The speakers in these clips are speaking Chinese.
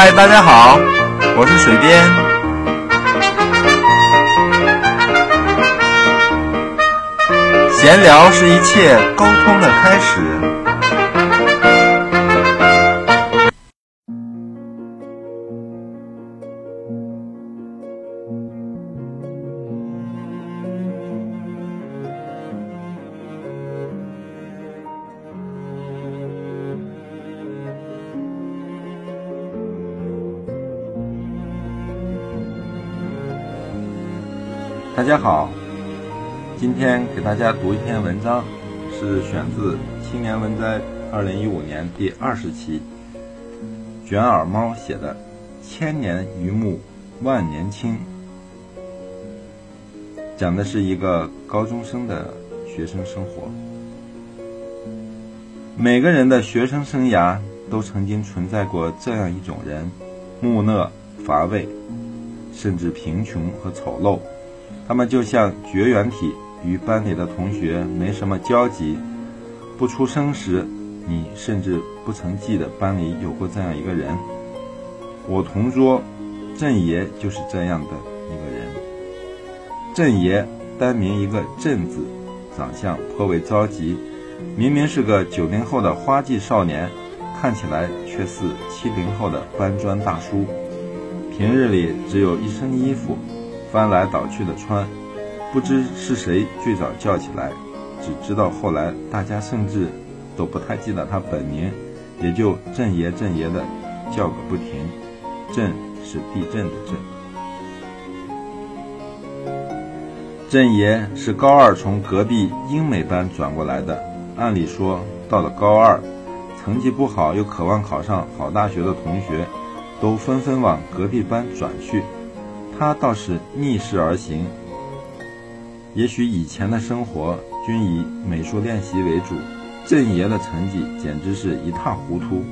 嗨，大家好，我是水边。闲聊是一切沟通的开始。大家好，今天给大家读一篇文章，是选自《青年文摘》二零一五年第二十期，卷耳猫写的《千年榆木万年青》，讲的是一个高中生的学生生活。每个人的学生生涯都曾经存在过这样一种人：木讷、乏味，甚至贫穷和丑陋。他们就像绝缘体，与班里的同学没什么交集。不出生时，你甚至不曾记得班里有过这样一个人。我同桌郑爷就是这样的一个人。郑爷单名一个郑字，长相颇为着急。明明是个九零后的花季少年，看起来却似七零后的搬砖大叔。平日里只有一身衣服。翻来倒去的穿，不知是谁最早叫起来，只知道后来大家甚至都不太记得他本名，也就郑爷郑爷的叫个不停。郑是地震的震。郑爷是高二从隔壁英美班转过来的，按理说到了高二，成绩不好又渴望考上好大学的同学，都纷纷往隔壁班转去。他倒是逆势而行。也许以前的生活均以美术练习为主，郑爷的成绩简直是一塌糊涂。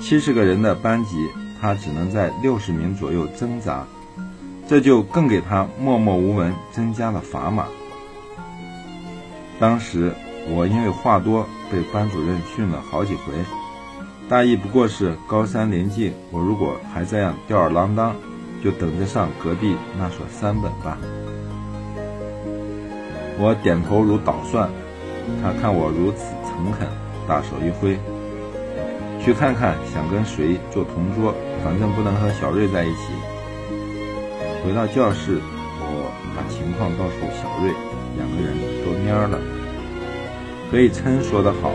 七十个人的班级，他只能在六十名左右挣扎，这就更给他默默无闻增加了砝码。当时我因为话多被班主任训了好几回，大意不过是高三临近，我如果还这样吊儿郎当。就等着上隔壁那所三本吧。我点头如捣蒜，他看我如此诚恳，大手一挥，去看看想跟谁做同桌，反正不能和小瑞在一起。回到教室，我把情况告诉小瑞，两个人都蔫了。可以称说得好，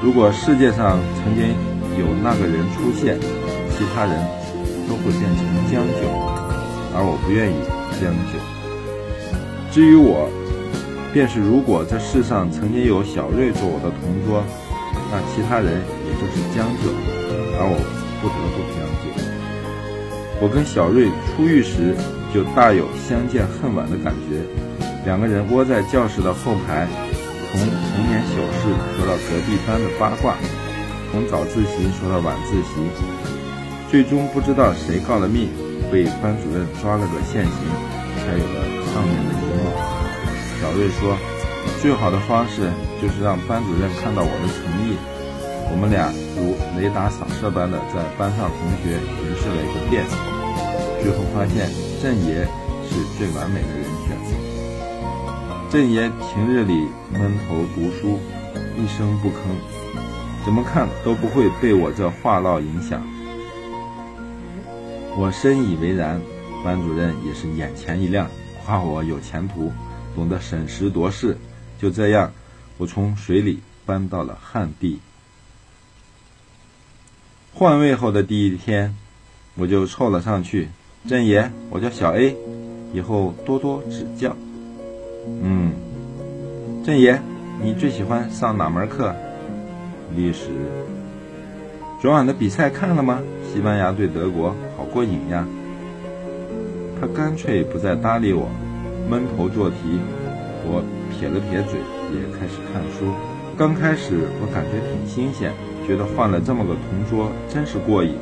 如果世界上曾经有那个人出现，其他人。都会变成将就，而我不愿意将就。至于我，便是如果这世上曾经有小瑞做我的同桌，那其他人也就是将就，而我不得不将就。我跟小瑞初遇时就大有相见恨晚的感觉，两个人窝在教室的后排，从童年小事说到隔壁班的八卦，从早自习说到晚自习。最终不知道谁告了密，被班主任抓了个现行，才有了上面的一幕。小瑞说：“最好的方式就是让班主任看到我的诚意。”我们俩如雷达扫射般的在班上同学巡视了一个遍，最后发现郑爷是最完美的人选。郑爷平日里闷头读书，一声不吭，怎么看都不会被我这话唠影响。我深以为然，班主任也是眼前一亮，夸我有前途，懂得审时度势。就这样，我从水里搬到了旱地。换位后的第一天，我就凑了上去：“郑爷，我叫小 A，以后多多指教。”嗯，郑爷，你最喜欢上哪门课？历史。昨晚的比赛看了吗？西班牙对德国，过瘾呀！他干脆不再搭理我，闷头做题。我撇了撇嘴，也开始看书。刚开始我感觉挺新鲜，觉得换了这么个同桌真是过瘾。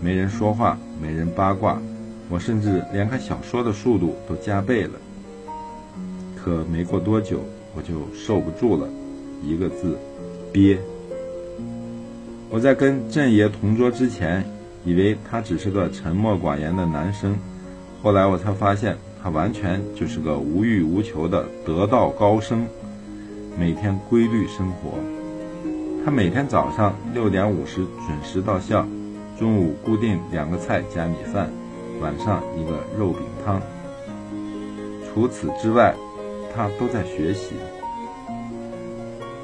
没人说话，没人八卦，我甚至连看小说的速度都加倍了。可没过多久，我就受不住了，一个字：憋。我在跟郑爷同桌之前，以为他只是个沉默寡言的男生。后来我才发现，他完全就是个无欲无求的得道高僧，每天规律生活。他每天早上六点五十准时到校，中午固定两个菜加米饭，晚上一个肉饼汤。除此之外，他都在学习。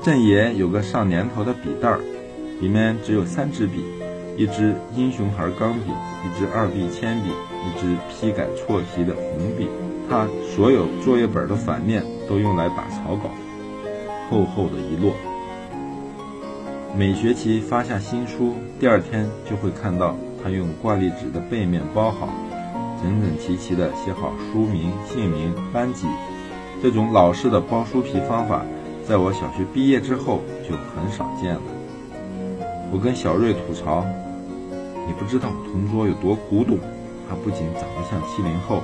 郑爷有个上年头的笔袋儿，里面只有三支笔：一支英雄牌钢笔，一支二 B 铅笔，一支批改错题的红笔。他所有作业本的反面都用来打草稿，厚厚的一摞。每学期发下新书，第二天就会看到他用挂历纸的背面包好，整整齐齐地写好书名、姓名、班级。这种老式的包书皮方法。在我小学毕业之后就很少见了。我跟小瑞吐槽：“你不知道同桌有多古董，他不仅长得像七零后，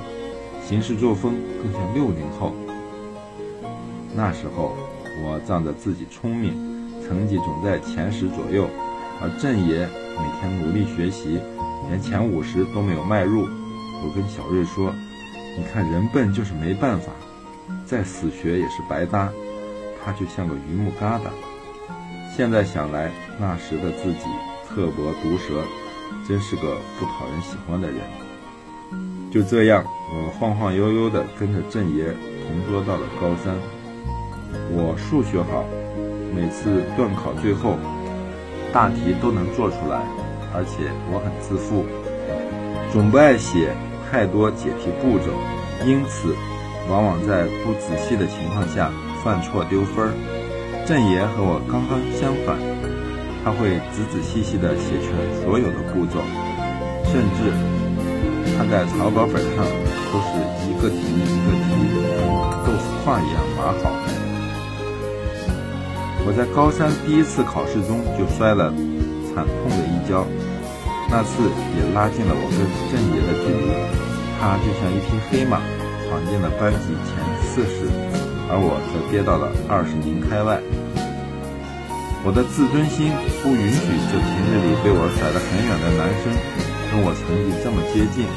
行事作风更像六零后。”那时候我仗着自己聪明，成绩总在前十左右，而郑爷每天努力学习，连前五十都没有迈入。我跟小瑞说：“你看人笨就是没办法，再死学也是白搭。”他就像个榆木疙瘩。现在想来，那时的自己刻薄毒舌，真是个不讨人喜欢的人。就这样，我晃晃悠悠地跟着郑爷同桌到了高三。我数学好，每次段考最后，大题都能做出来，而且我很自负，总不爱写太多解题步骤，因此往往在不仔细的情况下。犯错丢分儿，郑爷和我刚刚相反，他会仔仔细细地写全所有的步骤，甚至他在草稿本上都是一个题一个题，豆腐块一样码好。我在高三第一次考试中就摔了惨痛的一跤，那次也拉近了我跟郑爷的距离，他就像一匹黑马，闯进了班级前四十。而我则跌到了二十名开外。我的自尊心不允许这平日里被我甩得很远的男生跟我成绩这么接近。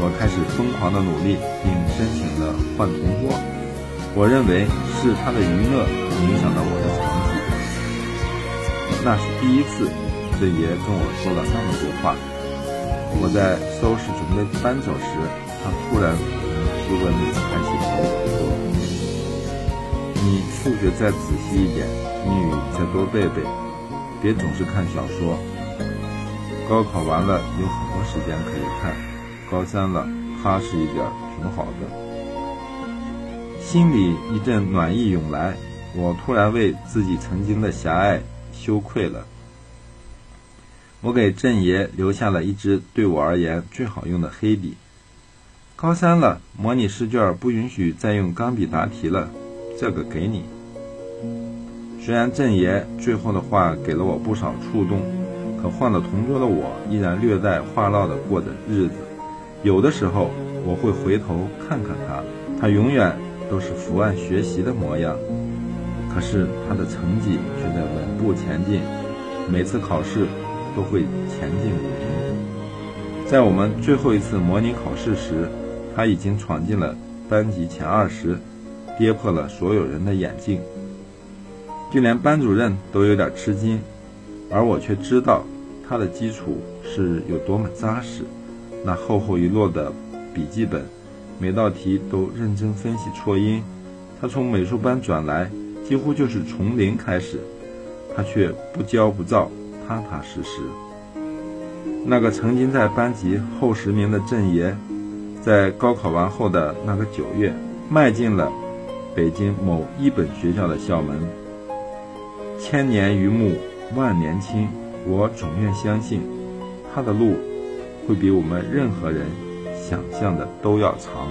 我开始疯狂的努力，并申请了换同桌。我认为是他的娱乐影响了我的成绩。那是第一次，郑爷跟我说了那么多话。我在收拾准备搬走时，他突然质问地抬起头说。你数学再仔细一点，英语再多背背，别总是看小说。高考完了有很多时间可以看，高三了踏实一点挺好的。心里一阵暖意涌来，我突然为自己曾经的狭隘羞愧了。我给郑爷留下了一支对我而言最好用的黑笔。高三了，模拟试卷不允许再用钢笔答题了。这个给你。虽然郑爷最后的话给了我不少触动，可换了同桌的我依然略带话唠的过着日子。有的时候我会回头看看他，他永远都是伏案学习的模样，可是他的成绩却在稳步前进，每次考试都会前进五名。在我们最后一次模拟考试时，他已经闯进了班级前二十。跌破了所有人的眼镜，就连班主任都有点吃惊，而我却知道他的基础是有多么扎实。那厚厚一摞的笔记本，每道题都认真分析错音。他从美术班转来，几乎就是从零开始，他却不骄不躁，踏踏实实。那个曾经在班级后十名的郑爷，在高考完后的那个九月，迈进了。北京某一本学校的校门，千年榆木万年青，我总愿相信，他的路会比我们任何人想象的都要长。